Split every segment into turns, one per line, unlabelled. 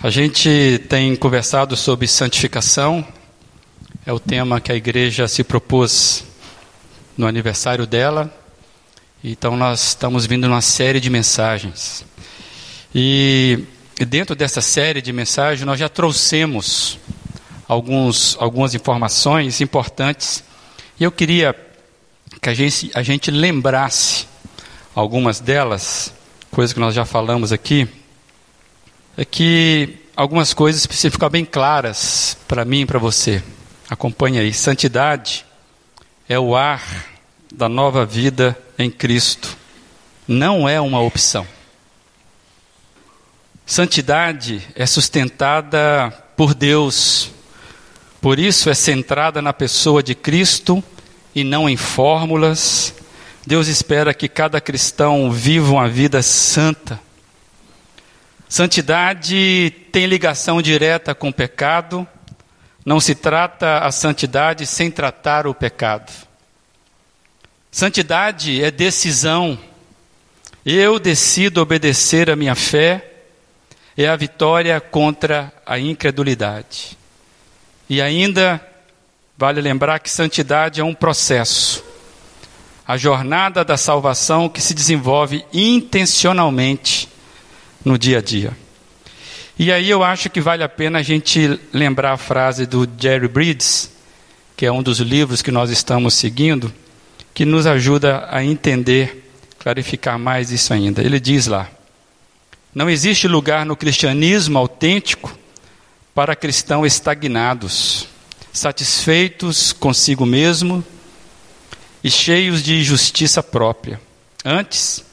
A gente tem conversado sobre santificação, é o tema que a igreja se propôs no aniversário dela, então nós estamos vindo numa série de mensagens. E dentro dessa série de mensagens nós já trouxemos alguns, algumas informações importantes. E eu queria que a gente, a gente lembrasse algumas delas, coisas que nós já falamos aqui é que algumas coisas precisam ficar bem claras para mim e para você. Acompanhe aí. Santidade é o ar da nova vida em Cristo. Não é uma opção. Santidade é sustentada por Deus. Por isso é centrada na pessoa de Cristo e não em fórmulas. Deus espera que cada cristão viva uma vida santa Santidade tem ligação direta com pecado, não se trata a santidade sem tratar o pecado. Santidade é decisão. Eu decido obedecer a minha fé, é a vitória contra a incredulidade. E ainda, vale lembrar que santidade é um processo. A jornada da salvação que se desenvolve intencionalmente no dia a dia. E aí eu acho que vale a pena a gente lembrar a frase do Jerry Bridges, que é um dos livros que nós estamos seguindo, que nos ajuda a entender, clarificar mais isso ainda. Ele diz lá: Não existe lugar no cristianismo autêntico para cristãos estagnados, satisfeitos consigo mesmo e cheios de justiça própria. Antes,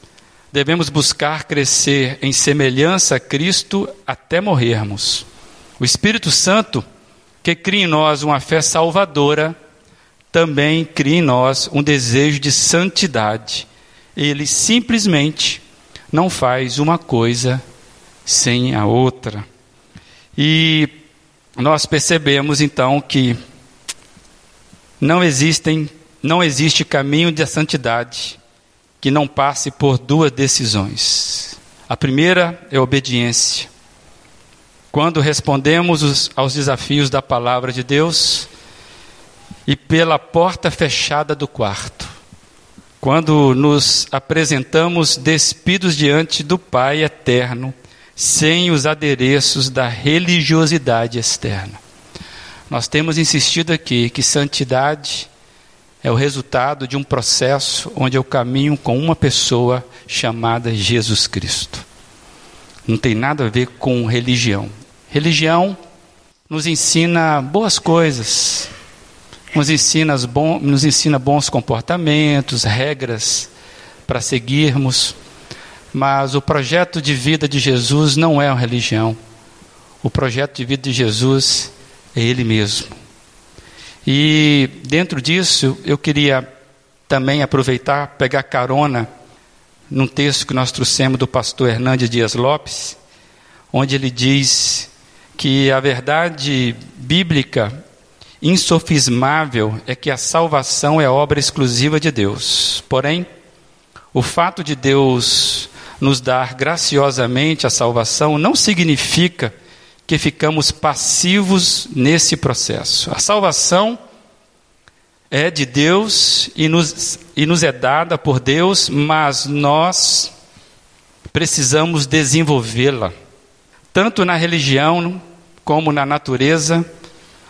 devemos buscar crescer em semelhança a Cristo até morrermos. O Espírito Santo, que cria em nós uma fé salvadora, também cria em nós um desejo de santidade. Ele simplesmente não faz uma coisa sem a outra. E nós percebemos então que não existem, não existe caminho de santidade que não passe por duas decisões. A primeira é obediência. Quando respondemos aos desafios da palavra de Deus e pela porta fechada do quarto. Quando nos apresentamos despidos diante do Pai eterno, sem os adereços da religiosidade externa. Nós temos insistido aqui que santidade é o resultado de um processo onde eu caminho com uma pessoa chamada Jesus Cristo. Não tem nada a ver com religião. Religião nos ensina boas coisas, nos ensina, bom, nos ensina bons comportamentos, regras para seguirmos, mas o projeto de vida de Jesus não é uma religião. O projeto de vida de Jesus é Ele mesmo. E dentro disso, eu queria também aproveitar, pegar carona num texto que nós trouxemos do pastor Hernandes Dias Lopes, onde ele diz que a verdade bíblica insofismável é que a salvação é obra exclusiva de Deus. Porém, o fato de Deus nos dar graciosamente a salvação não significa que ficamos passivos nesse processo. A salvação é de Deus e nos, e nos é dada por Deus, mas nós precisamos desenvolvê-la. Tanto na religião como na natureza,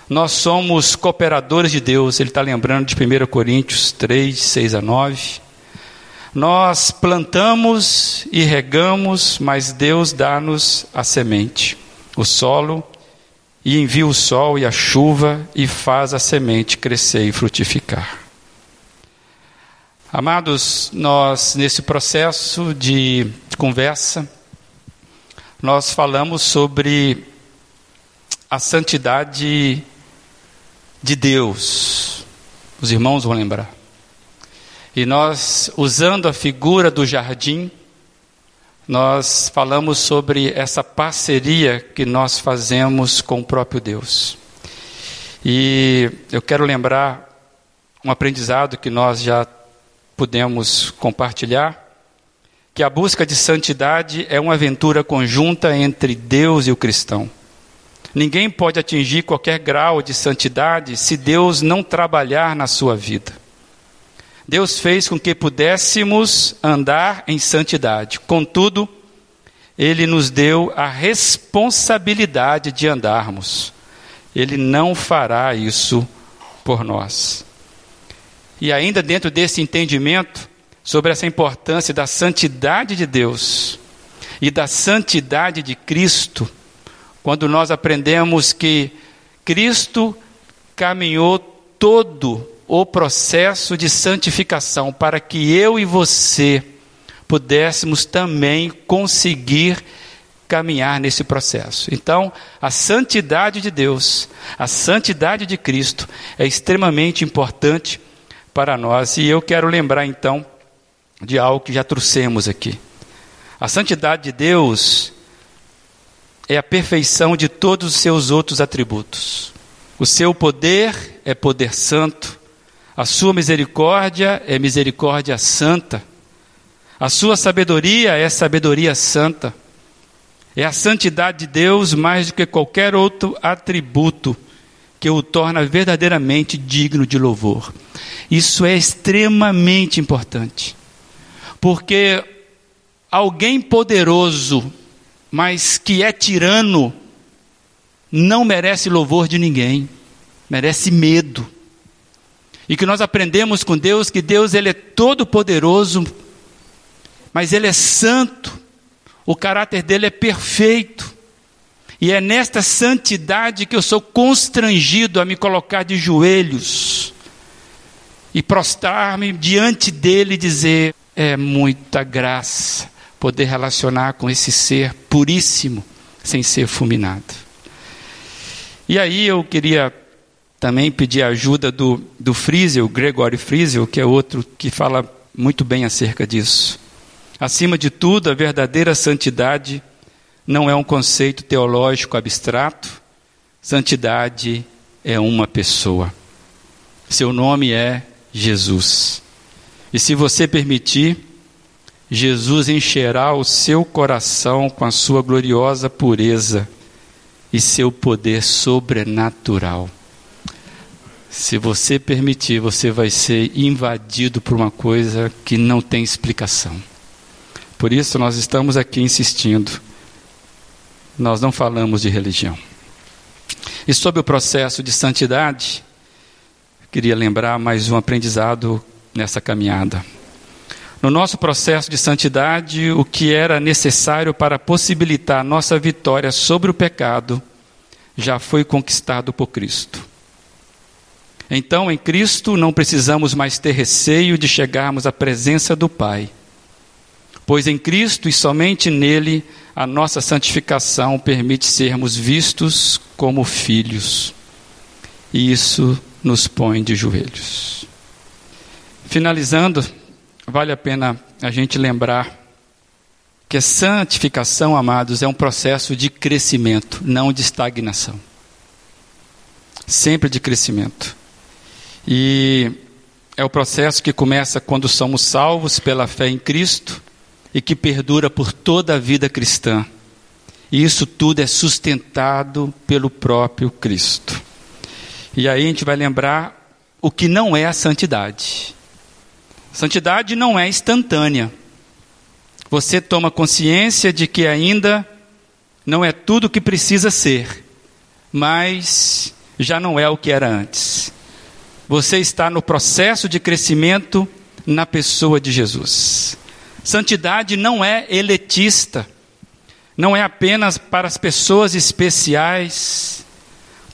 nós somos cooperadores de Deus. Ele está lembrando de 1 Coríntios 3, 6 a 9. Nós plantamos e regamos, mas Deus dá-nos a semente o solo e envia o sol e a chuva e faz a semente crescer e frutificar. Amados, nós nesse processo de conversa, nós falamos sobre a santidade de Deus. Os irmãos vão lembrar. E nós, usando a figura do jardim, nós falamos sobre essa parceria que nós fazemos com o próprio Deus. E eu quero lembrar um aprendizado que nós já pudemos compartilhar, que a busca de santidade é uma aventura conjunta entre Deus e o cristão. Ninguém pode atingir qualquer grau de santidade se Deus não trabalhar na sua vida. Deus fez com que pudéssemos andar em santidade. Contudo, Ele nos deu a responsabilidade de andarmos. Ele não fará isso por nós. E ainda dentro desse entendimento sobre essa importância da santidade de Deus e da santidade de Cristo, quando nós aprendemos que Cristo caminhou todo o processo de santificação para que eu e você pudéssemos também conseguir caminhar nesse processo. Então, a santidade de Deus, a santidade de Cristo é extremamente importante para nós e eu quero lembrar então de algo que já trouxemos aqui. A santidade de Deus é a perfeição de todos os seus outros atributos. O seu poder é poder santo, a sua misericórdia é misericórdia santa. A sua sabedoria é sabedoria santa. É a santidade de Deus mais do que qualquer outro atributo que o torna verdadeiramente digno de louvor. Isso é extremamente importante. Porque alguém poderoso, mas que é tirano, não merece louvor de ninguém, merece medo. E que nós aprendemos com Deus que Deus ele é todo poderoso, mas ele é santo. O caráter dele é perfeito. E é nesta santidade que eu sou constrangido a me colocar de joelhos e prostrar-me diante dele e dizer: é muita graça poder relacionar com esse ser puríssimo sem ser fulminado. E aí eu queria também pedir a ajuda do, do Friesel, Gregory Friesel, que é outro que fala muito bem acerca disso. Acima de tudo, a verdadeira santidade não é um conceito teológico abstrato, santidade é uma pessoa. Seu nome é Jesus. E se você permitir, Jesus encherá o seu coração com a sua gloriosa pureza e seu poder sobrenatural. Se você permitir, você vai ser invadido por uma coisa que não tem explicação. Por isso, nós estamos aqui insistindo. Nós não falamos de religião. E sobre o processo de santidade, queria lembrar mais um aprendizado nessa caminhada. No nosso processo de santidade, o que era necessário para possibilitar nossa vitória sobre o pecado já foi conquistado por Cristo. Então, em Cristo, não precisamos mais ter receio de chegarmos à presença do Pai, pois em Cristo e somente nele a nossa santificação permite sermos vistos como filhos, e isso nos põe de joelhos. Finalizando, vale a pena a gente lembrar que a santificação, amados, é um processo de crescimento, não de estagnação. Sempre de crescimento. E é o processo que começa quando somos salvos pela fé em Cristo e que perdura por toda a vida cristã. E isso tudo é sustentado pelo próprio Cristo. E aí a gente vai lembrar o que não é a santidade. Santidade não é instantânea. Você toma consciência de que ainda não é tudo o que precisa ser, mas já não é o que era antes. Você está no processo de crescimento na pessoa de Jesus. Santidade não é eletista, não é apenas para as pessoas especiais.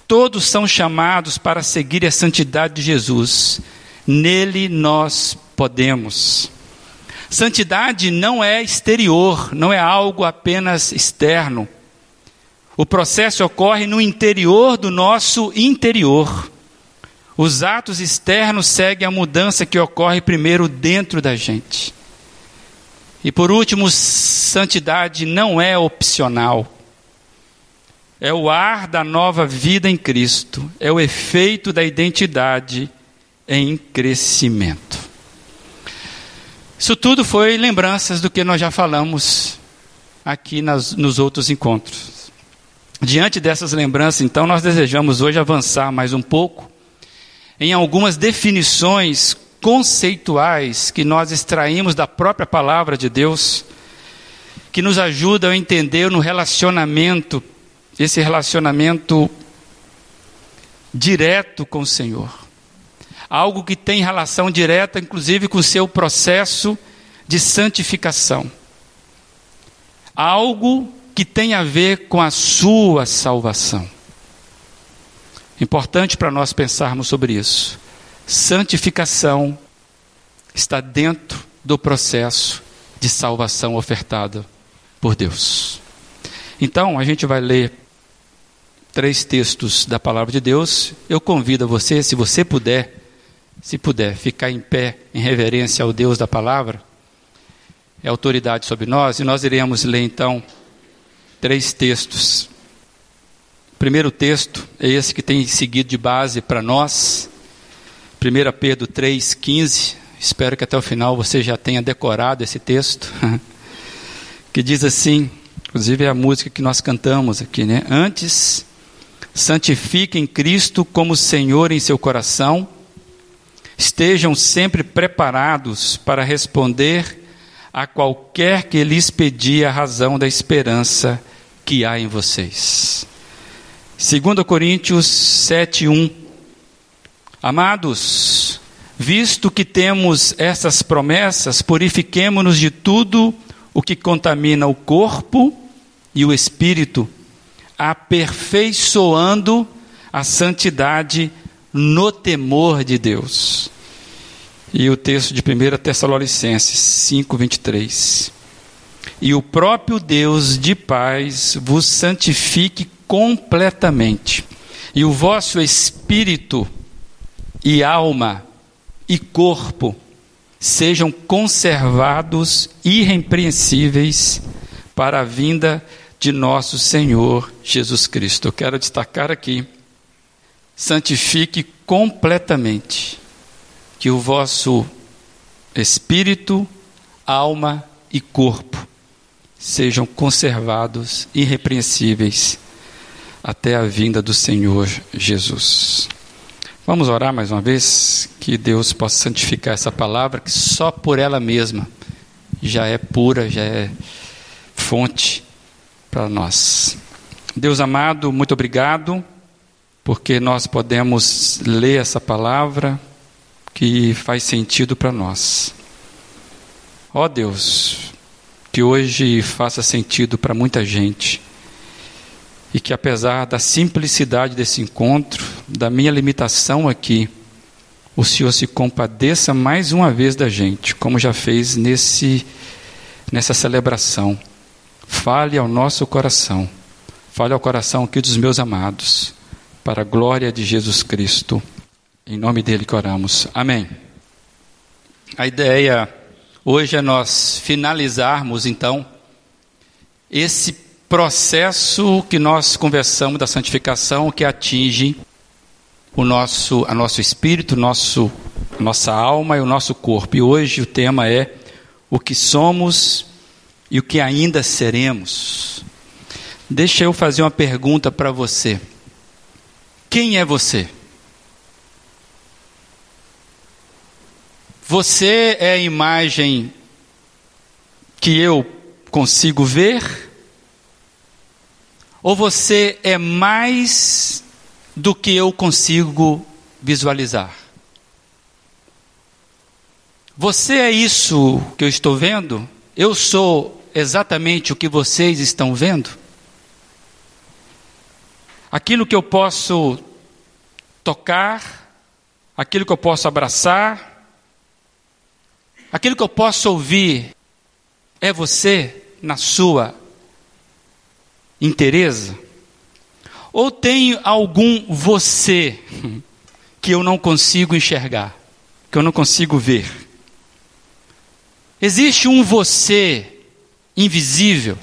Todos são chamados para seguir a santidade de Jesus. Nele nós podemos. Santidade não é exterior, não é algo apenas externo. O processo ocorre no interior do nosso interior. Os atos externos seguem a mudança que ocorre primeiro dentro da gente. E por último, santidade não é opcional. É o ar da nova vida em Cristo, é o efeito da identidade em crescimento. Isso tudo foi lembranças do que nós já falamos aqui nas, nos outros encontros. Diante dessas lembranças, então, nós desejamos hoje avançar mais um pouco em algumas definições conceituais que nós extraímos da própria palavra de Deus, que nos ajudam a entender no relacionamento, esse relacionamento direto com o Senhor algo que tem relação direta, inclusive, com o seu processo de santificação. Algo que tem a ver com a sua salvação. Importante para nós pensarmos sobre isso. Santificação está dentro do processo de salvação ofertada por Deus. Então, a gente vai ler três textos da palavra de Deus. Eu convido a você, se você puder, se puder, ficar em pé em reverência ao Deus da palavra, é autoridade sobre nós, e nós iremos ler então três textos. Primeiro texto é esse que tem seguido de base para nós, 1 Pedro 3,15. Espero que até o final você já tenha decorado esse texto, que diz assim, inclusive é a música que nós cantamos aqui, né? Antes, santifiquem Cristo como Senhor em seu coração Estejam sempre preparados para responder a qualquer que lhes pedir a razão da esperança que há em vocês. 2 Coríntios 7:1 Amados, visto que temos essas promessas, purifiquemo-nos de tudo o que contamina o corpo e o espírito, aperfeiçoando a santidade no temor de Deus. E o texto de 1 Tessalonicenses 5, 23. E o próprio Deus de paz vos santifique completamente, e o vosso espírito e alma e corpo sejam conservados irrepreensíveis para a vinda de nosso Senhor Jesus Cristo. Eu quero destacar aqui santifique completamente, que o vosso espírito, alma e corpo sejam conservados irrepreensíveis até a vinda do Senhor Jesus. Vamos orar mais uma vez, que Deus possa santificar essa palavra, que só por ela mesma já é pura, já é fonte para nós. Deus amado, muito obrigado porque nós podemos ler essa palavra que faz sentido para nós. Ó oh Deus, que hoje faça sentido para muita gente e que apesar da simplicidade desse encontro, da minha limitação aqui, o Senhor se compadeça mais uma vez da gente, como já fez nesse nessa celebração. Fale ao nosso coração. Fale ao coração aqui dos meus amados para a glória de Jesus Cristo. Em nome dele que oramos. Amém. A ideia hoje é nós finalizarmos então esse processo que nós conversamos da santificação que atinge o nosso, a nosso espírito, nosso, nossa alma e o nosso corpo. E hoje o tema é o que somos e o que ainda seremos. Deixa eu fazer uma pergunta para você. Quem é você? Você é a imagem que eu consigo ver? Ou você é mais do que eu consigo visualizar? Você é isso que eu estou vendo? Eu sou exatamente o que vocês estão vendo? aquilo que eu posso tocar, aquilo que eu posso abraçar, aquilo que eu posso ouvir, é você na sua inteireza? Ou tem algum você que eu não consigo enxergar, que eu não consigo ver? Existe um você invisível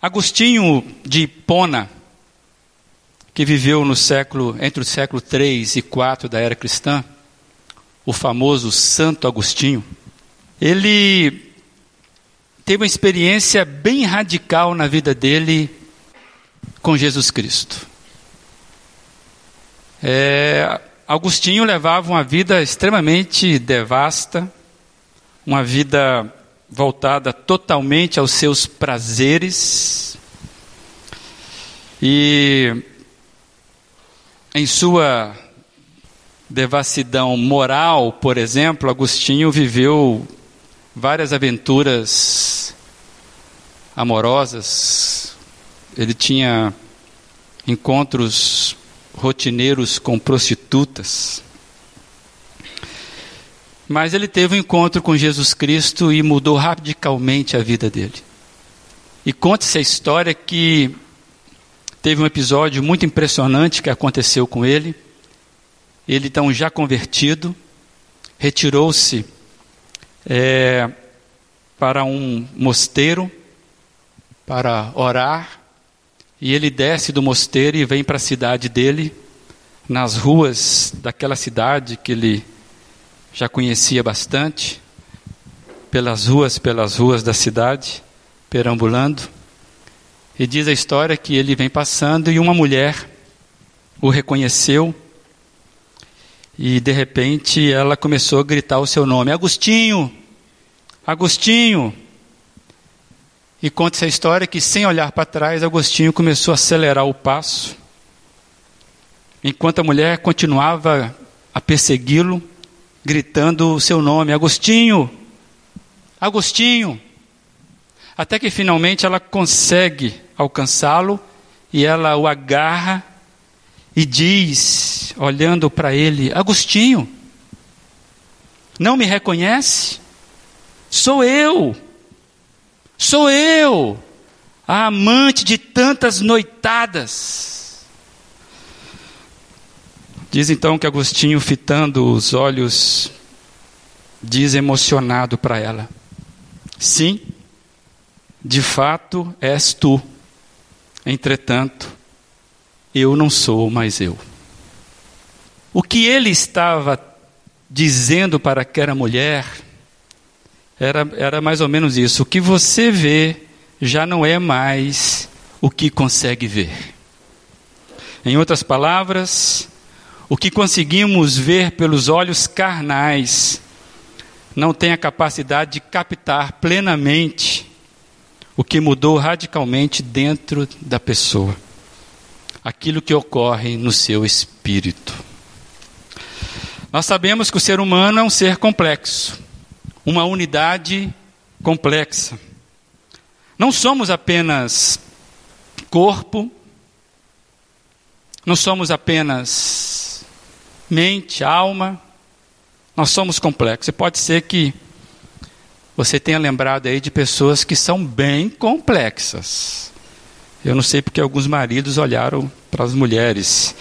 Agostinho de Hipona, que viveu no século entre o século 3 e 4 da era cristã, o famoso Santo Agostinho, ele teve uma experiência bem radical na vida dele com Jesus Cristo. É, Agostinho levava uma vida extremamente devasta, uma vida voltada totalmente aos seus prazeres. E em sua devassidão moral, por exemplo, Agostinho viveu várias aventuras amorosas. Ele tinha encontros rotineiros com prostitutas. Mas ele teve um encontro com Jesus Cristo e mudou radicalmente a vida dele. E conta-se a história que teve um episódio muito impressionante que aconteceu com ele. Ele, então, já convertido, retirou-se é, para um mosteiro para orar. E ele desce do mosteiro e vem para a cidade dele, nas ruas daquela cidade que ele já conhecia bastante, pelas ruas, pelas ruas da cidade, perambulando. E diz a história que ele vem passando e uma mulher o reconheceu e de repente ela começou a gritar o seu nome: Agostinho! Agostinho! E conta essa história que, sem olhar para trás, Agostinho começou a acelerar o passo, enquanto a mulher continuava a persegui-lo, gritando o seu nome: Agostinho! Agostinho! Até que finalmente ela consegue alcançá-lo e ela o agarra e diz, olhando para ele: Agostinho, não me reconhece? Sou eu, sou eu, a amante de tantas noitadas. Diz então que Agostinho, fitando os olhos, diz emocionado para ela: Sim, de fato és tu. Entretanto, eu não sou mais eu. O que ele estava dizendo para aquela mulher era, era mais ou menos isso: o que você vê já não é mais o que consegue ver. Em outras palavras, o que conseguimos ver pelos olhos carnais não tem a capacidade de captar plenamente o que mudou radicalmente dentro da pessoa aquilo que ocorre no seu espírito. Nós sabemos que o ser humano é um ser complexo, uma unidade complexa. Não somos apenas corpo, não somos apenas mente, alma, nós somos complexos. E pode ser que você tenha lembrado aí de pessoas que são bem complexas. Eu não sei porque alguns maridos olharam para as mulheres.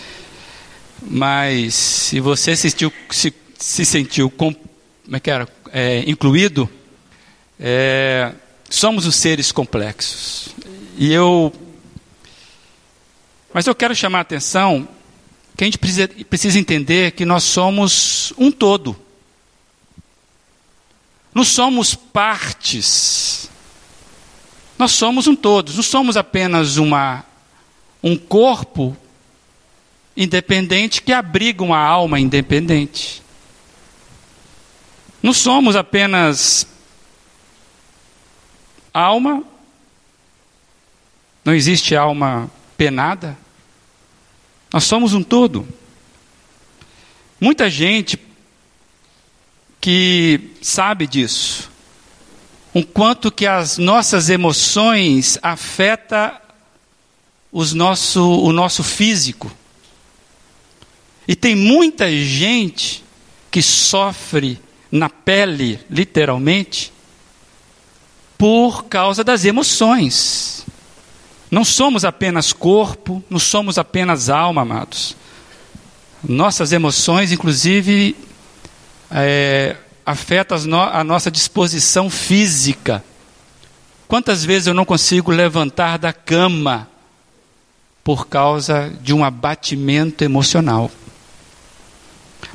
Mas se você se, sentiu, se, se sentiu com, como é que era? É, incluído, é, somos os seres complexos. E eu. Mas eu quero chamar a atenção que a gente precisa, precisa entender que nós somos um todo. Não somos partes. Nós somos um todo. Não somos apenas uma um corpo independente que abriga uma alma independente. Não somos apenas alma, não existe alma penada. Nós somos um todo. Muita gente que sabe disso, o quanto que as nossas emoções afetam os nosso, o nosso físico. E tem muita gente que sofre na pele, literalmente, por causa das emoções. Não somos apenas corpo, não somos apenas alma, amados. Nossas emoções, inclusive, é, afetam a nossa disposição física. Quantas vezes eu não consigo levantar da cama por causa de um abatimento emocional.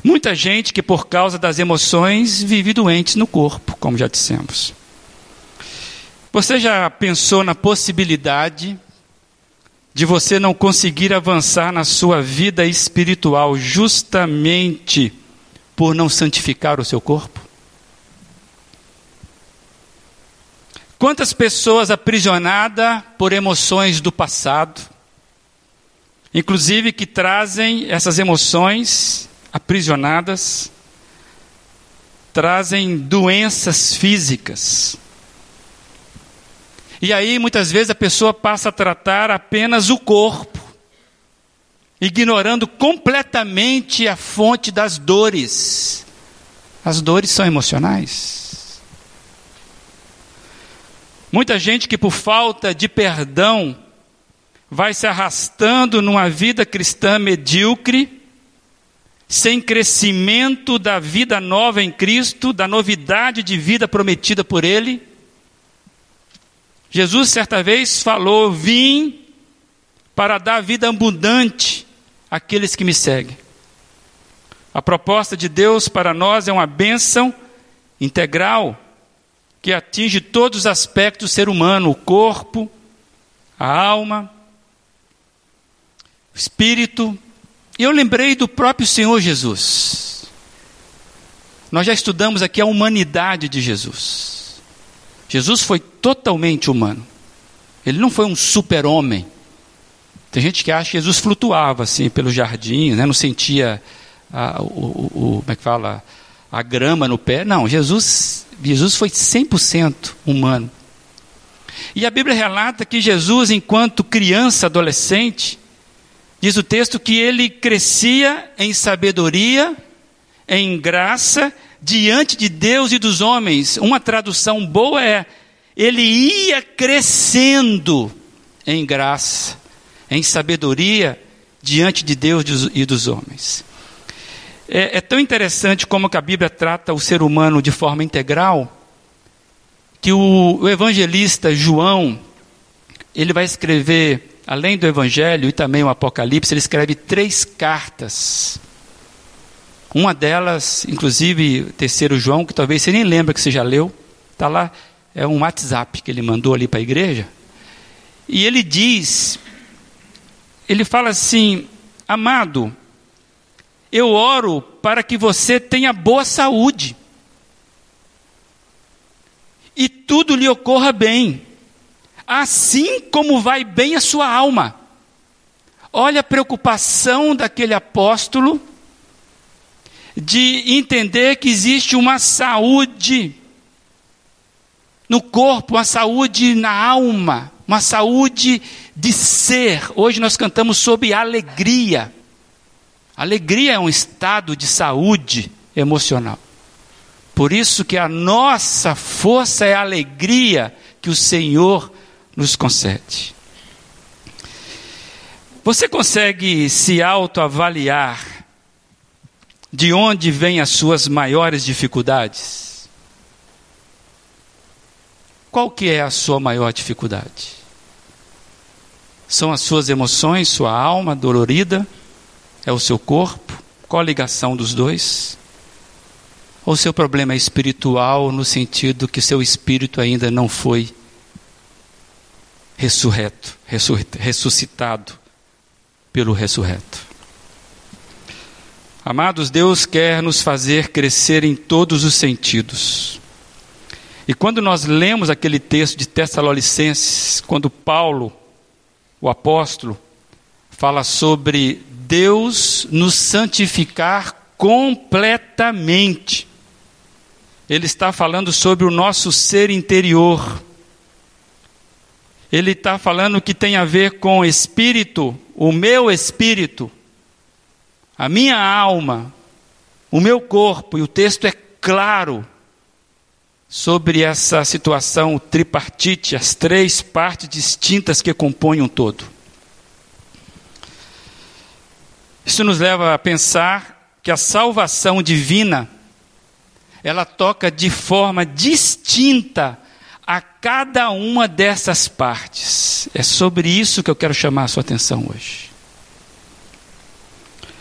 Muita gente que, por causa das emoções, vive doentes no corpo, como já dissemos. Você já pensou na possibilidade de você não conseguir avançar na sua vida espiritual justamente por não santificar o seu corpo? Quantas pessoas aprisionadas por emoções do passado, inclusive que trazem essas emoções aprisionadas, trazem doenças físicas. E aí, muitas vezes, a pessoa passa a tratar apenas o corpo, ignorando completamente a fonte das dores. As dores são emocionais. Muita gente que, por falta de perdão, vai se arrastando numa vida cristã medíocre, sem crescimento da vida nova em Cristo, da novidade de vida prometida por Ele. Jesus, certa vez, falou: Vim para dar vida abundante àqueles que me seguem. A proposta de Deus para nós é uma bênção integral que atinge todos os aspectos do ser humano: o corpo, a alma, o espírito. E eu lembrei do próprio Senhor Jesus. Nós já estudamos aqui a humanidade de Jesus. Jesus foi totalmente humano. Ele não foi um super-homem. Tem gente que acha que Jesus flutuava assim pelo jardim, né? não sentia a, o, o, como é que fala, a grama no pé. Não, Jesus Jesus foi 100% humano. E a Bíblia relata que Jesus, enquanto criança, adolescente, diz o texto que ele crescia em sabedoria, em graça, diante de Deus e dos homens. Uma tradução boa é: ele ia crescendo em graça, em sabedoria, diante de Deus e dos homens. É, é tão interessante como a Bíblia trata o ser humano de forma integral, que o, o evangelista João, ele vai escrever, além do Evangelho e também o Apocalipse, ele escreve três cartas. Uma delas, inclusive, terceiro João, que talvez você nem lembra que você já leu, está lá, é um WhatsApp que ele mandou ali para a igreja. E ele diz, ele fala assim, amado, eu oro para que você tenha boa saúde. E tudo lhe ocorra bem, assim como vai bem a sua alma. Olha a preocupação daquele apóstolo de entender que existe uma saúde no corpo, uma saúde na alma, uma saúde de ser. Hoje nós cantamos sobre alegria. Alegria é um estado de saúde emocional. Por isso que a nossa força é a alegria que o Senhor nos concede. Você consegue se autoavaliar de onde vêm as suas maiores dificuldades? Qual que é a sua maior dificuldade? São as suas emoções, sua alma dolorida? É o seu corpo? Qual a ligação dos dois? Ou seu problema é espiritual no sentido que seu espírito ainda não foi ressurreto, ressuscitado pelo ressurreto? Amados, Deus quer nos fazer crescer em todos os sentidos. E quando nós lemos aquele texto de Tessalonicenses, quando Paulo, o apóstolo, fala sobre Deus nos santificar completamente. Ele está falando sobre o nosso ser interior. Ele está falando que tem a ver com espírito, o meu espírito, a minha alma, o meu corpo, e o texto é claro sobre essa situação tripartite, as três partes distintas que compõem um todo. Isso nos leva a pensar que a salvação divina ela toca de forma distinta a cada uma dessas partes. É sobre isso que eu quero chamar a sua atenção hoje.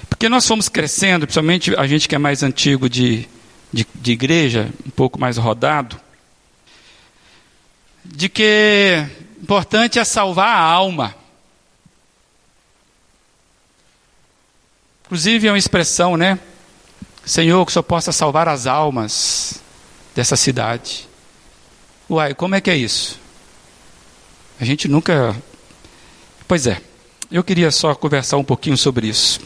Porque nós fomos crescendo, principalmente a gente que é mais antigo de, de, de igreja, um pouco mais rodado, de que importante é salvar a alma. Inclusive é uma expressão, né? Senhor, que Senhor possa salvar as almas dessa cidade. Uai, como é que é isso? A gente nunca. Pois é, eu queria só conversar um pouquinho sobre isso.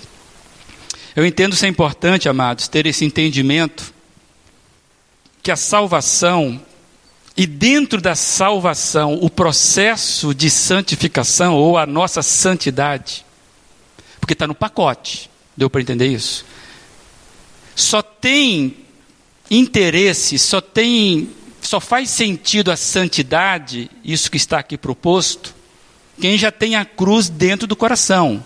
Eu entendo ser importante, amados, ter esse entendimento que a salvação e dentro da salvação, o processo de santificação ou a nossa santidade, porque está no pacote, deu para entender isso? Só tem interesse, só tem, só faz sentido a santidade, isso que está aqui proposto, quem já tem a cruz dentro do coração.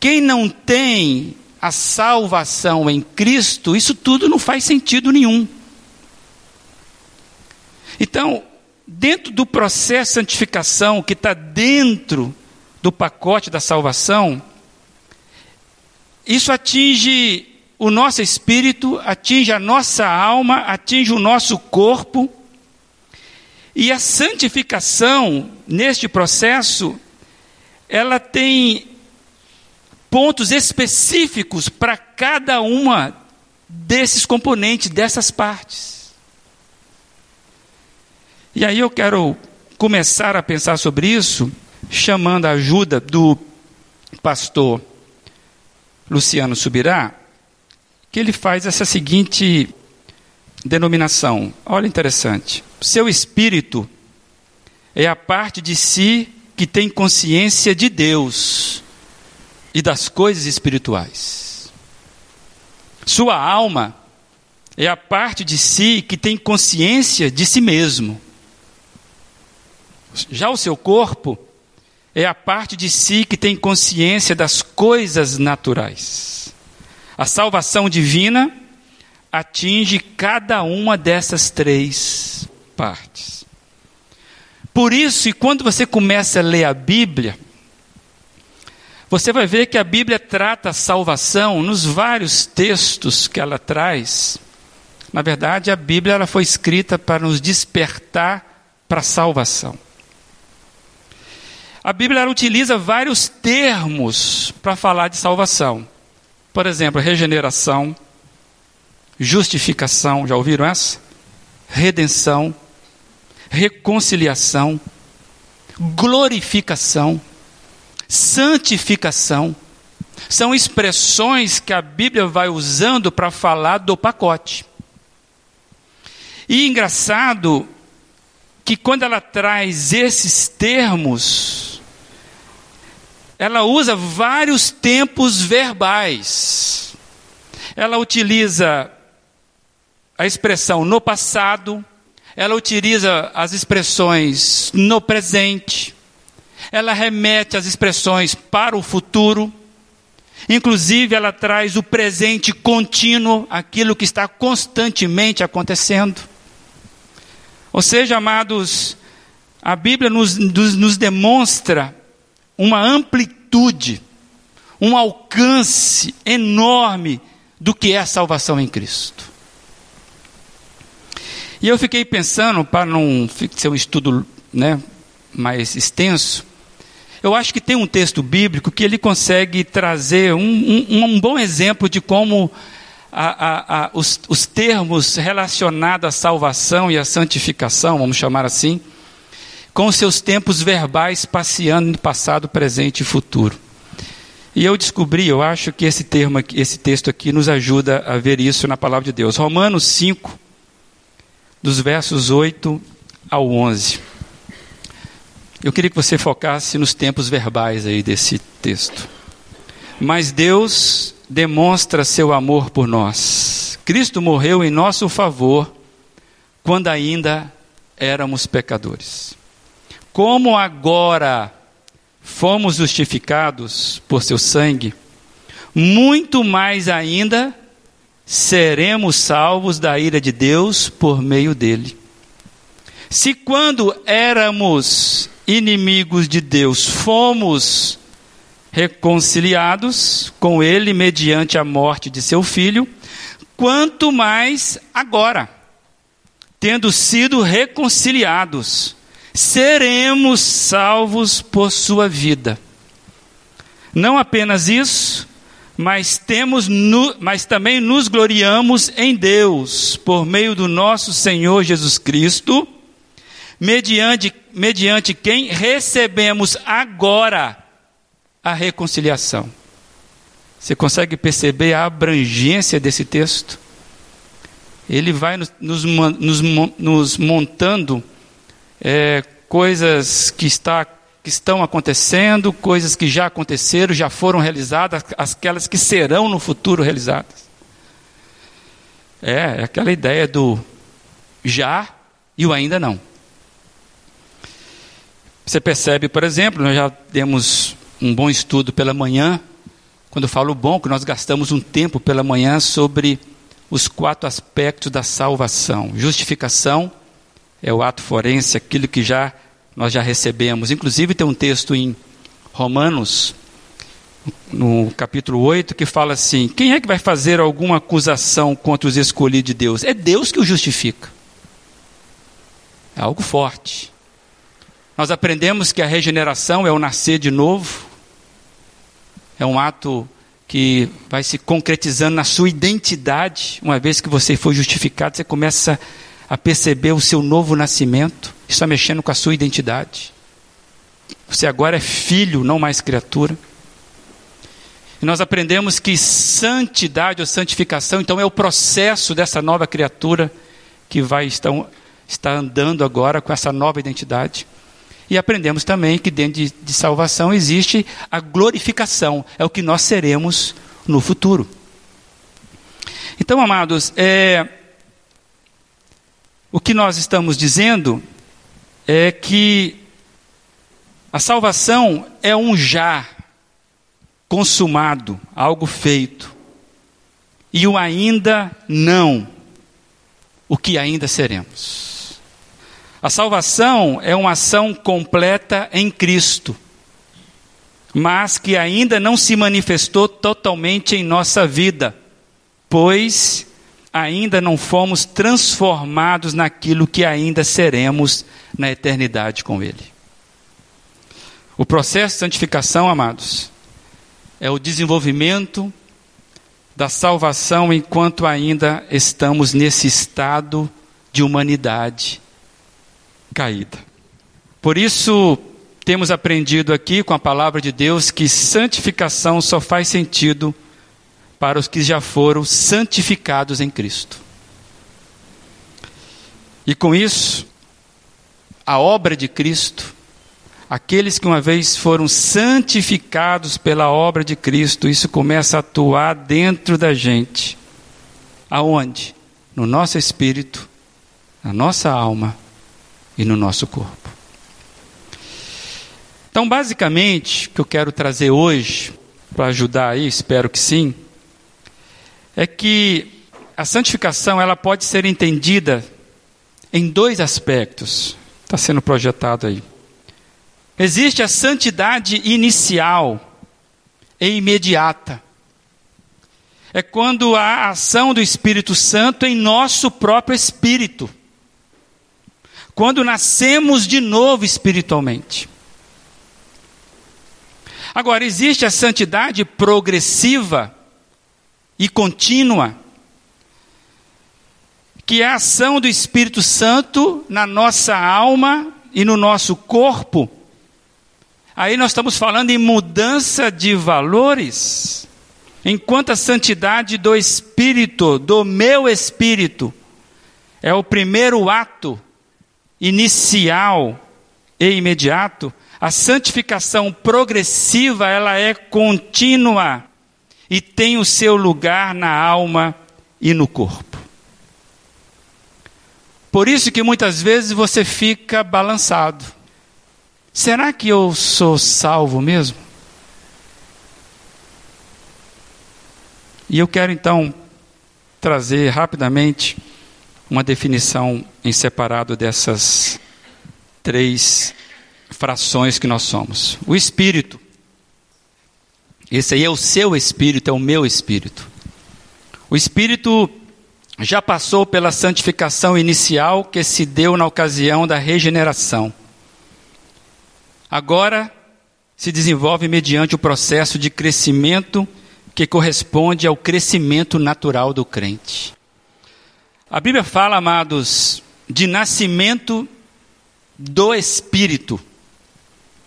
Quem não tem a salvação em Cristo, isso tudo não faz sentido nenhum. Então, dentro do processo de santificação que está dentro do pacote da salvação, isso atinge o nosso espírito, atinge a nossa alma, atinge o nosso corpo. E a santificação, neste processo, ela tem pontos específicos para cada uma desses componentes, dessas partes. E aí eu quero começar a pensar sobre isso, chamando a ajuda do pastor Luciano Subirá, que ele faz essa seguinte denominação. Olha interessante. Seu espírito é a parte de si que tem consciência de Deus e das coisas espirituais. Sua alma é a parte de si que tem consciência de si mesmo. Já o seu corpo é a parte de si que tem consciência das coisas naturais. A salvação divina atinge cada uma dessas três partes. Por isso, e quando você começa a ler a Bíblia, você vai ver que a Bíblia trata a salvação nos vários textos que ela traz. Na verdade, a Bíblia ela foi escrita para nos despertar para a salvação. A Bíblia utiliza vários termos para falar de salvação. Por exemplo, regeneração, justificação, já ouviram essa? Redenção, reconciliação, glorificação santificação. São expressões que a Bíblia vai usando para falar do pacote. E engraçado que quando ela traz esses termos, ela usa vários tempos verbais. Ela utiliza a expressão no passado, ela utiliza as expressões no presente, ela remete às expressões para o futuro, inclusive ela traz o presente contínuo, aquilo que está constantemente acontecendo. Ou seja, amados, a Bíblia nos, nos, nos demonstra uma amplitude, um alcance enorme do que é a salvação em Cristo. E eu fiquei pensando, para não ser um estudo né, mais extenso, eu acho que tem um texto bíblico que ele consegue trazer um, um, um bom exemplo de como a, a, a, os, os termos relacionados à salvação e à santificação, vamos chamar assim, com seus tempos verbais passeando no passado, presente e futuro. E eu descobri, eu acho que esse termo, esse texto aqui nos ajuda a ver isso na palavra de Deus. Romanos 5, dos versos 8 ao 11. Eu queria que você focasse nos tempos verbais aí desse texto. Mas Deus demonstra seu amor por nós. Cristo morreu em nosso favor quando ainda éramos pecadores. Como agora fomos justificados por seu sangue, muito mais ainda seremos salvos da ira de Deus por meio dele. Se quando éramos inimigos de Deus, fomos reconciliados com Ele mediante a morte de seu filho, quanto mais agora, tendo sido reconciliados, seremos salvos por sua vida. Não apenas isso, mas temos no, mas também nos gloriamos em Deus por meio do nosso Senhor Jesus Cristo, mediante mediante quem recebemos agora a reconciliação. Você consegue perceber a abrangência desse texto? Ele vai nos, nos, nos, montando é, coisas que, está, que estão acontecendo, coisas que já aconteceram, já foram realizadas, aquelas que serão no futuro realizadas. É, é aquela ideia do já e o ainda não. Você percebe, por exemplo, nós já temos um bom estudo pela manhã. Quando eu falo bom, que nós gastamos um tempo pela manhã sobre os quatro aspectos da salvação: justificação é o ato forense, aquilo que já nós já recebemos. Inclusive tem um texto em Romanos, no capítulo 8, que fala assim: quem é que vai fazer alguma acusação contra os escolhidos de Deus? É Deus que o justifica. É algo forte. Nós aprendemos que a regeneração é o nascer de novo, é um ato que vai se concretizando na sua identidade. Uma vez que você foi justificado, você começa a perceber o seu novo nascimento. Está mexendo com a sua identidade. Você agora é filho, não mais criatura. E nós aprendemos que santidade ou santificação, então, é o processo dessa nova criatura que vai estar andando agora com essa nova identidade. E aprendemos também que dentro de, de salvação existe a glorificação, é o que nós seremos no futuro. Então, amados, é, o que nós estamos dizendo é que a salvação é um já consumado, algo feito, e o ainda não, o que ainda seremos. A salvação é uma ação completa em Cristo, mas que ainda não se manifestou totalmente em nossa vida, pois ainda não fomos transformados naquilo que ainda seremos na eternidade com Ele. O processo de santificação, amados, é o desenvolvimento da salvação enquanto ainda estamos nesse estado de humanidade caída. Por isso, temos aprendido aqui com a palavra de Deus que santificação só faz sentido para os que já foram santificados em Cristo. E com isso, a obra de Cristo, aqueles que uma vez foram santificados pela obra de Cristo, isso começa a atuar dentro da gente. Aonde? No nosso espírito, na nossa alma e no nosso corpo. Então, basicamente, o que eu quero trazer hoje, para ajudar aí, espero que sim, é que a santificação ela pode ser entendida em dois aspectos. Está sendo projetado aí. Existe a santidade inicial e imediata. É quando há a ação do Espírito Santo em nosso próprio espírito quando nascemos de novo espiritualmente. Agora, existe a santidade progressiva e contínua, que é a ação do Espírito Santo na nossa alma e no nosso corpo. Aí nós estamos falando em mudança de valores. Enquanto a santidade do Espírito, do meu Espírito, é o primeiro ato inicial e imediato, a santificação progressiva, ela é contínua e tem o seu lugar na alma e no corpo. Por isso que muitas vezes você fica balançado. Será que eu sou salvo mesmo? E eu quero então trazer rapidamente uma definição em separado dessas três frações que nós somos. O espírito Esse aí é o seu espírito, é o meu espírito. O espírito já passou pela santificação inicial que se deu na ocasião da regeneração. Agora se desenvolve mediante o processo de crescimento que corresponde ao crescimento natural do crente. A Bíblia fala, amados, de nascimento do Espírito.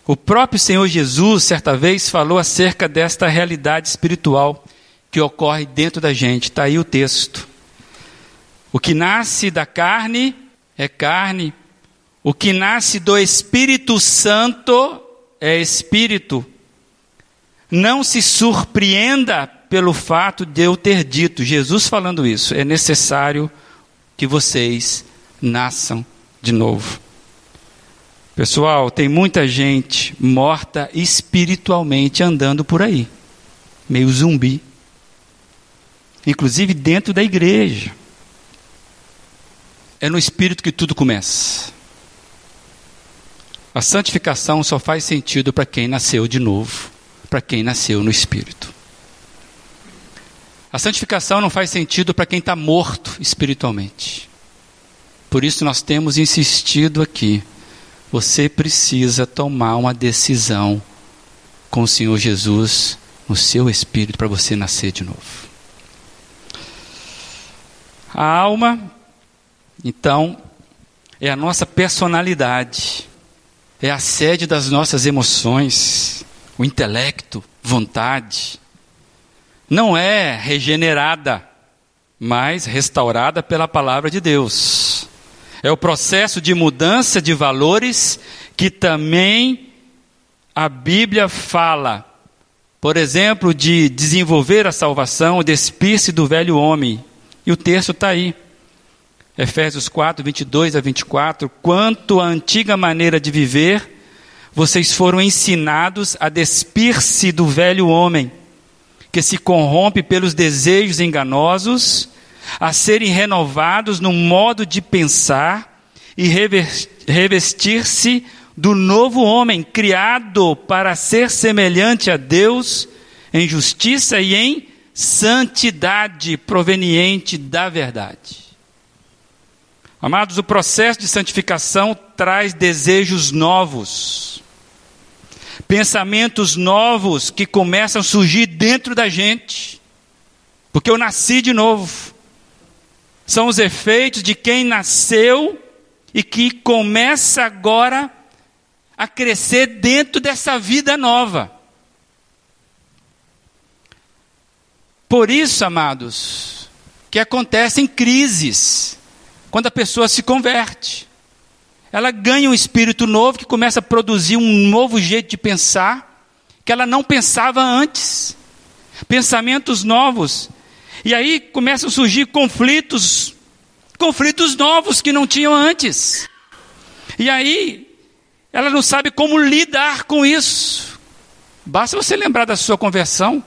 O próprio Senhor Jesus, certa vez, falou acerca desta realidade espiritual que ocorre dentro da gente. Está aí o texto. O que nasce da carne é carne, o que nasce do Espírito Santo é espírito. Não se surpreenda pelo fato de eu ter dito, Jesus falando isso, é necessário que vocês nasçam de novo. Pessoal, tem muita gente morta espiritualmente andando por aí, meio zumbi, inclusive dentro da igreja. É no espírito que tudo começa. A santificação só faz sentido para quem nasceu de novo, para quem nasceu no espírito. A santificação não faz sentido para quem está morto espiritualmente. Por isso nós temos insistido aqui você precisa tomar uma decisão com o Senhor Jesus no seu espírito para você nascer de novo. A alma, então, é a nossa personalidade, é a sede das nossas emoções, o intelecto, vontade. Não é regenerada, mas restaurada pela palavra de Deus. É o processo de mudança de valores que também a Bíblia fala. Por exemplo, de desenvolver a salvação, despir-se do velho homem. E o texto está aí. Efésios 4, 22 a 24. Quanto à antiga maneira de viver, vocês foram ensinados a despir-se do velho homem, que se corrompe pelos desejos enganosos a serem renovados no modo de pensar e revestir-se do novo homem, criado para ser semelhante a Deus em justiça e em santidade proveniente da verdade. Amados, o processo de santificação traz desejos novos, pensamentos novos que começam a surgir dentro da gente, porque eu nasci de novo são os efeitos de quem nasceu e que começa agora a crescer dentro dessa vida nova. Por isso, amados, que acontecem crises quando a pessoa se converte. Ela ganha um espírito novo que começa a produzir um novo jeito de pensar que ela não pensava antes. Pensamentos novos e aí começam a surgir conflitos, conflitos novos que não tinham antes. E aí ela não sabe como lidar com isso. Basta você lembrar da sua conversão.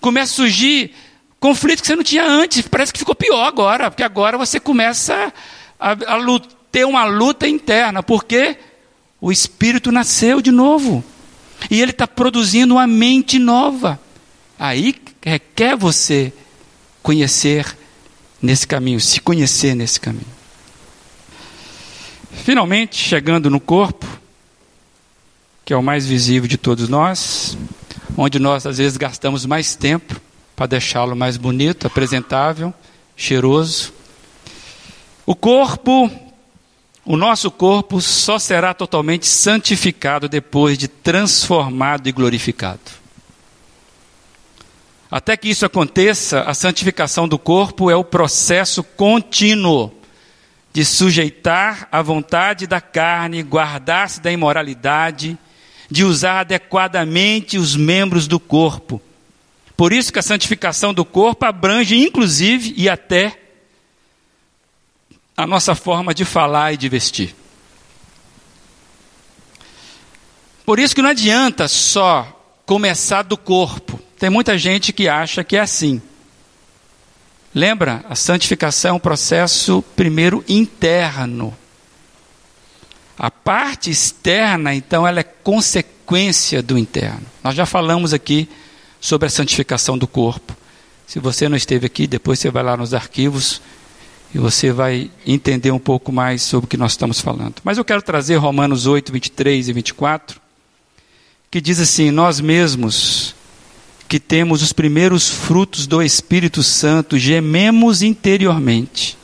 Começa a surgir conflito que você não tinha antes. Parece que ficou pior agora, porque agora você começa a, a ter uma luta interna, porque o Espírito nasceu de novo. E ele está produzindo uma mente nova. Aí requer você conhecer nesse caminho, se conhecer nesse caminho. Finalmente, chegando no corpo, que é o mais visível de todos nós, onde nós às vezes gastamos mais tempo para deixá-lo mais bonito, apresentável, cheiroso. O corpo, o nosso corpo só será totalmente santificado depois de transformado e glorificado. Até que isso aconteça, a santificação do corpo é o processo contínuo de sujeitar a vontade da carne, guardar-se da imoralidade, de usar adequadamente os membros do corpo. Por isso que a santificação do corpo abrange inclusive e até a nossa forma de falar e de vestir. Por isso que não adianta só começar do corpo. Tem muita gente que acha que é assim. Lembra? A santificação é um processo, primeiro, interno. A parte externa, então, ela é consequência do interno. Nós já falamos aqui sobre a santificação do corpo. Se você não esteve aqui, depois você vai lá nos arquivos e você vai entender um pouco mais sobre o que nós estamos falando. Mas eu quero trazer Romanos 8, 23 e 24, que diz assim: Nós mesmos que temos os primeiros frutos do Espírito Santo, gememos interiormente,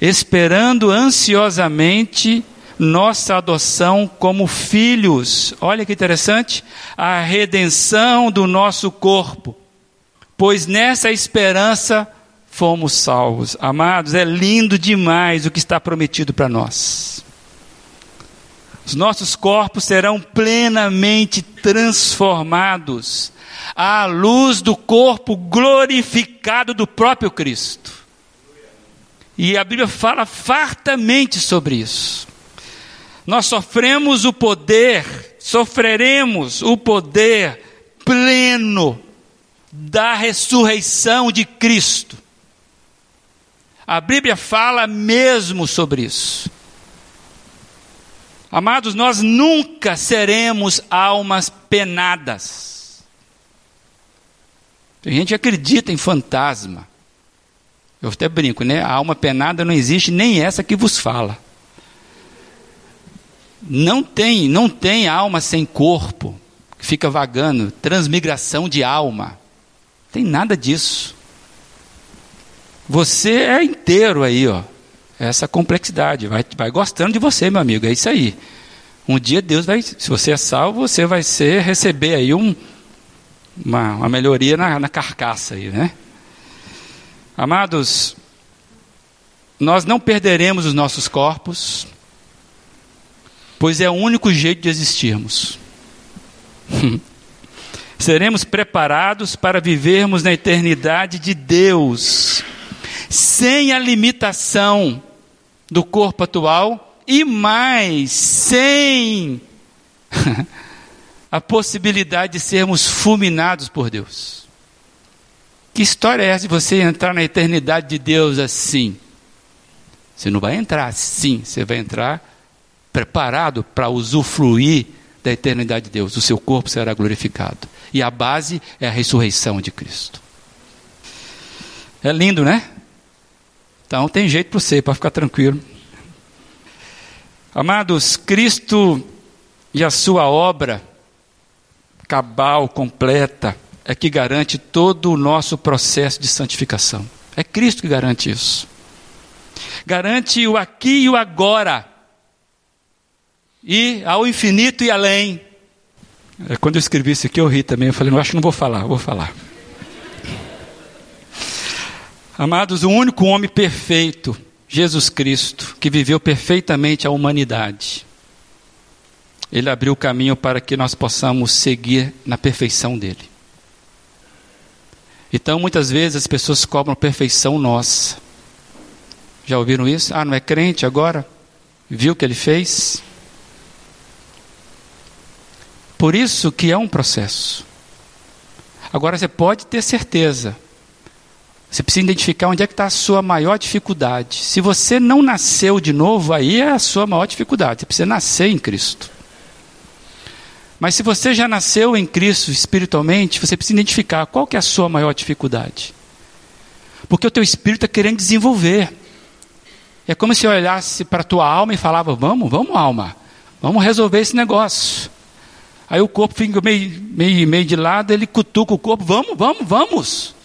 esperando ansiosamente nossa adoção como filhos. Olha que interessante, a redenção do nosso corpo. Pois nessa esperança fomos salvos. Amados, é lindo demais o que está prometido para nós. Os nossos corpos serão plenamente transformados à luz do corpo glorificado do próprio Cristo. E a Bíblia fala fartamente sobre isso. Nós sofremos o poder, sofreremos o poder pleno da ressurreição de Cristo. A Bíblia fala mesmo sobre isso. Amados, nós nunca seremos almas penadas. Tem gente que acredita em fantasma. Eu até brinco, né? A alma penada não existe, nem essa que vos fala. Não tem, não tem alma sem corpo, que fica vagando, transmigração de alma. Tem nada disso. Você é inteiro aí, ó. Essa complexidade. Vai, vai gostando de você, meu amigo. É isso aí. Um dia Deus vai, se você é salvo, você vai ser, receber aí um, uma, uma melhoria na, na carcaça aí, né? Amados, nós não perderemos os nossos corpos, pois é o único jeito de existirmos. Seremos preparados para vivermos na eternidade de Deus, sem a limitação do corpo atual e mais, sem a possibilidade de sermos fulminados por Deus. Que história é essa de você entrar na eternidade de Deus assim? Você não vai entrar assim, você vai entrar preparado para usufruir da eternidade de Deus. O seu corpo será glorificado. E a base é a ressurreição de Cristo. É lindo, né? Então tem jeito para você, para ficar tranquilo. Amados, Cristo e a sua obra cabal, completa, é que garante todo o nosso processo de santificação. É Cristo que garante isso. Garante o aqui e o agora. E ao infinito e além. É, quando eu escrevi isso aqui, eu ri também. Eu falei, não, acho que não vou falar, vou falar. Amados, o único homem perfeito, Jesus Cristo, que viveu perfeitamente a humanidade, ele abriu o caminho para que nós possamos seguir na perfeição dele. Então, muitas vezes as pessoas cobram perfeição nossa. Já ouviram isso? Ah, não é crente agora? Viu o que ele fez? Por isso que é um processo. Agora você pode ter certeza. Você precisa identificar onde é que está a sua maior dificuldade. Se você não nasceu de novo, aí é a sua maior dificuldade. Você precisa nascer em Cristo. Mas se você já nasceu em Cristo espiritualmente, você precisa identificar qual que é a sua maior dificuldade. Porque o teu espírito está querendo desenvolver. É como se eu olhasse para a tua alma e falava: Vamos, vamos, alma, vamos resolver esse negócio. Aí o corpo fica meio, meio, meio de lado, ele cutuca o corpo, vamos, vamos, vamos.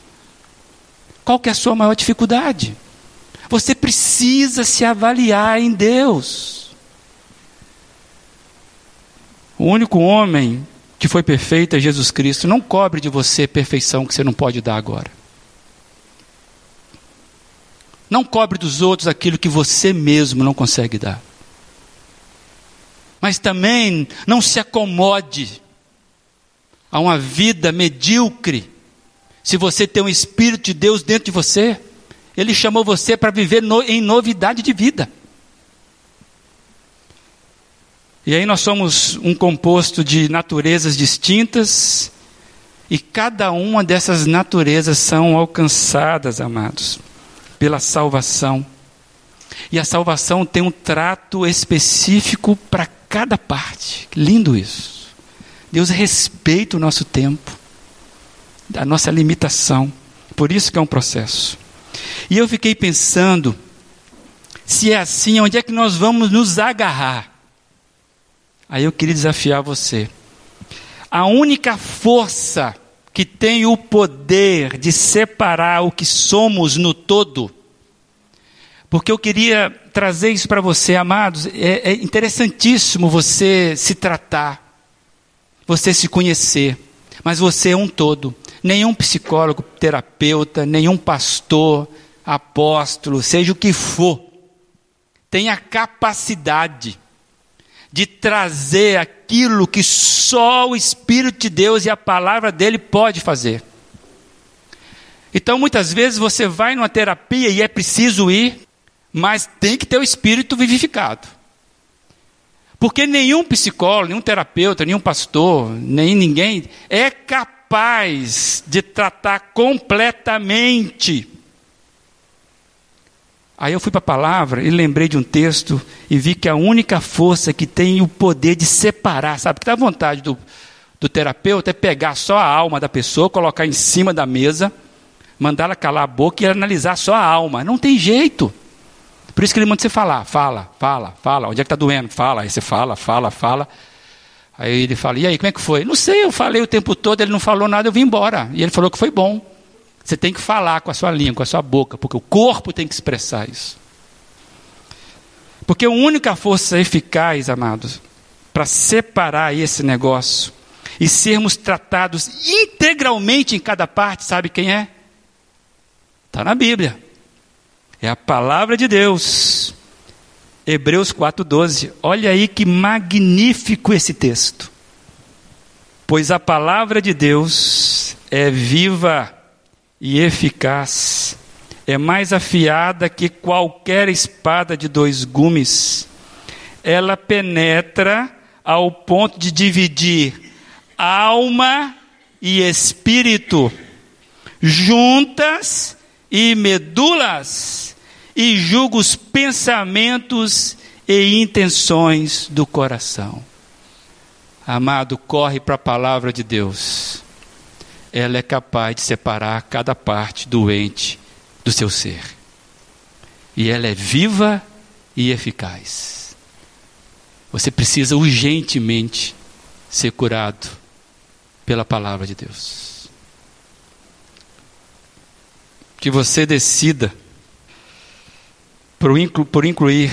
Qual que é a sua maior dificuldade? Você precisa se avaliar em Deus. O único homem que foi perfeito é Jesus Cristo. Não cobre de você perfeição que você não pode dar agora. Não cobre dos outros aquilo que você mesmo não consegue dar. Mas também não se acomode a uma vida medíocre. Se você tem um Espírito de Deus dentro de você, Ele chamou você para viver no, em novidade de vida. E aí nós somos um composto de naturezas distintas, e cada uma dessas naturezas são alcançadas, amados, pela salvação. E a salvação tem um trato específico para cada parte. Lindo isso. Deus respeita o nosso tempo, a nossa limitação. Por isso que é um processo. E eu fiquei pensando, se é assim, onde é que nós vamos nos agarrar? Aí eu queria desafiar você. A única força que tem o poder de separar o que somos no todo, porque eu queria trazer isso para você, amados, é, é interessantíssimo você se tratar, você se conhecer, mas você é um todo. Nenhum psicólogo, terapeuta, nenhum pastor, apóstolo, seja o que for, tem a capacidade de trazer aquilo que só o Espírito de Deus e a palavra dele pode fazer. Então, muitas vezes você vai numa terapia e é preciso ir, mas tem que ter o espírito vivificado. Porque nenhum psicólogo, nenhum terapeuta, nenhum pastor, nem ninguém é capaz de tratar completamente Aí eu fui para a palavra e lembrei de um texto e vi que a única força que tem o poder de separar, sabe? Que dá vontade do, do terapeuta é pegar só a alma da pessoa, colocar em cima da mesa, mandar ela calar a boca e analisar só a alma. Não tem jeito. Por isso que ele manda você falar, fala, fala, fala. Onde é que está doendo? Fala. Aí você fala, fala, fala. Aí ele fala, e aí, como é que foi? Não sei, eu falei o tempo todo, ele não falou nada, eu vim embora. E ele falou que foi bom. Você tem que falar com a sua língua, com a sua boca, porque o corpo tem que expressar isso. Porque a única força eficaz, amados, para separar esse negócio e sermos tratados integralmente em cada parte, sabe quem é? Está na Bíblia. É a palavra de Deus. Hebreus 4,12. Olha aí que magnífico esse texto. Pois a palavra de Deus é viva e eficaz, é mais afiada que qualquer espada de dois gumes. Ela penetra ao ponto de dividir alma e espírito, juntas e medulas, e julga os pensamentos e intenções do coração. Amado, corre para a palavra de Deus ela é capaz de separar cada parte doente do seu ser. E ela é viva e eficaz. Você precisa urgentemente ser curado pela palavra de Deus. Que você decida por, inclu por incluir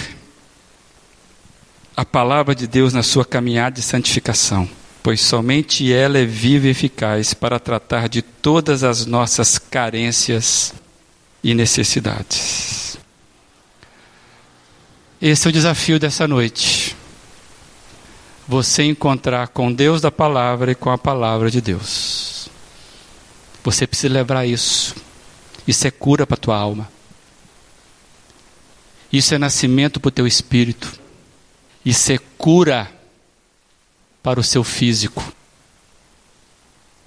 a palavra de Deus na sua caminhada de santificação pois somente ela é viva e eficaz para tratar de todas as nossas carências e necessidades. Esse é o desafio dessa noite. Você encontrar com Deus da palavra e com a palavra de Deus. Você precisa lembrar isso. Isso é cura para a tua alma. Isso é nascimento para o teu espírito. Isso é cura para o seu físico.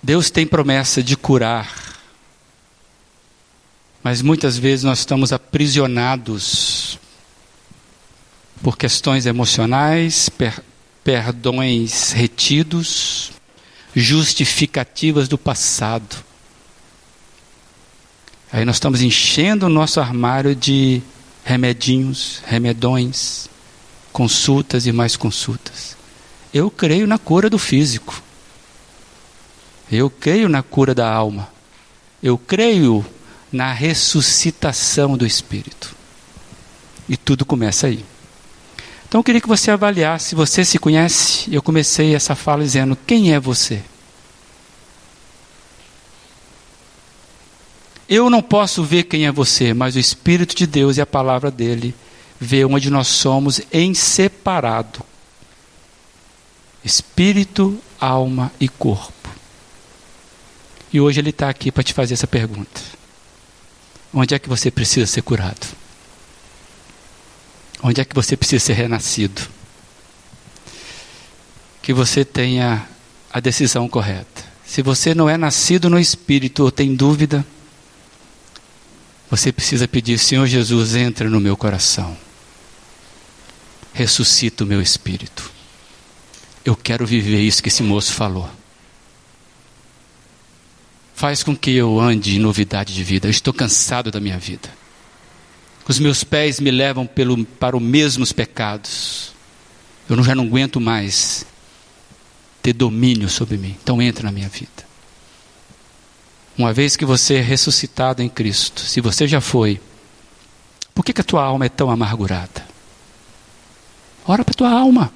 Deus tem promessa de curar, mas muitas vezes nós estamos aprisionados por questões emocionais, per perdões retidos, justificativas do passado. Aí nós estamos enchendo o nosso armário de remedinhos, remedões, consultas e mais consultas. Eu creio na cura do físico. Eu creio na cura da alma. Eu creio na ressuscitação do espírito. E tudo começa aí. Então eu queria que você avaliasse, você se conhece? Eu comecei essa fala dizendo: quem é você? Eu não posso ver quem é você, mas o Espírito de Deus e a palavra dele vê onde nós somos em separado, espírito, alma e corpo. E hoje ele está aqui para te fazer essa pergunta: onde é que você precisa ser curado? Onde é que você precisa ser renascido? Que você tenha a decisão correta. Se você não é nascido no espírito ou tem dúvida, você precisa pedir: Senhor Jesus, entra no meu coração, ressuscita o meu espírito eu quero viver isso que esse moço falou. Faz com que eu ande em novidade de vida. Eu estou cansado da minha vida. Os meus pés me levam pelo, para os mesmos pecados. Eu já não aguento mais ter domínio sobre mim. Então entra na minha vida. Uma vez que você é ressuscitado em Cristo, se você já foi, por que, que a tua alma é tão amargurada? Ora para a tua alma.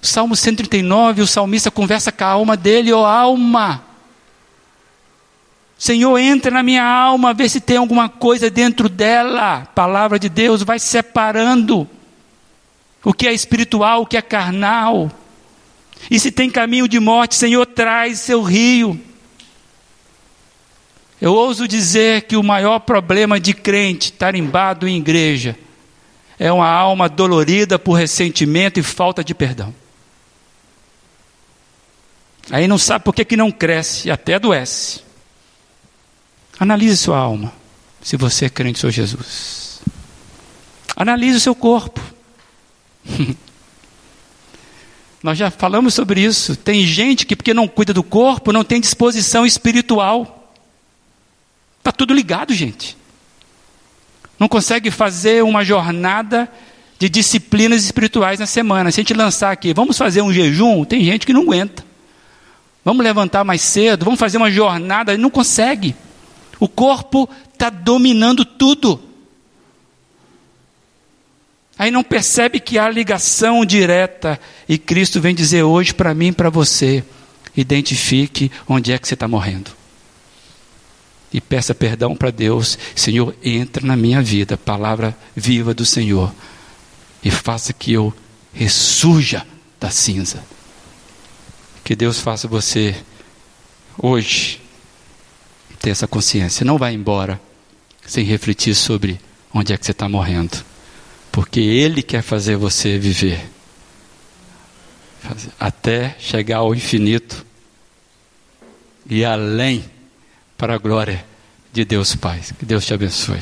Salmo 139, o salmista conversa com a alma dele, ó oh, alma. Senhor, entra na minha alma, vê se tem alguma coisa dentro dela. Palavra de Deus vai separando o que é espiritual, o que é carnal. E se tem caminho de morte, Senhor, traz seu rio. Eu ouso dizer que o maior problema de crente tarimbado em igreja é uma alma dolorida por ressentimento e falta de perdão. Aí não sabe por que, que não cresce, até adoece. Analise sua alma, se você é crente Senhor Jesus. Analise o seu corpo. Nós já falamos sobre isso. Tem gente que, porque não cuida do corpo, não tem disposição espiritual. Está tudo ligado, gente. Não consegue fazer uma jornada de disciplinas espirituais na semana. Se a gente lançar aqui, vamos fazer um jejum, tem gente que não aguenta. Vamos levantar mais cedo, vamos fazer uma jornada, não consegue. O corpo está dominando tudo. Aí não percebe que há ligação direta. E Cristo vem dizer hoje para mim e para você: identifique onde é que você está morrendo. E peça perdão para Deus. Senhor, entra na minha vida, palavra viva do Senhor. E faça que eu ressurja da cinza. Que Deus faça você hoje ter essa consciência. Não vai embora sem refletir sobre onde é que você está morrendo porque Ele quer fazer você viver até chegar ao infinito e além para a glória de Deus Pai. Que Deus te abençoe.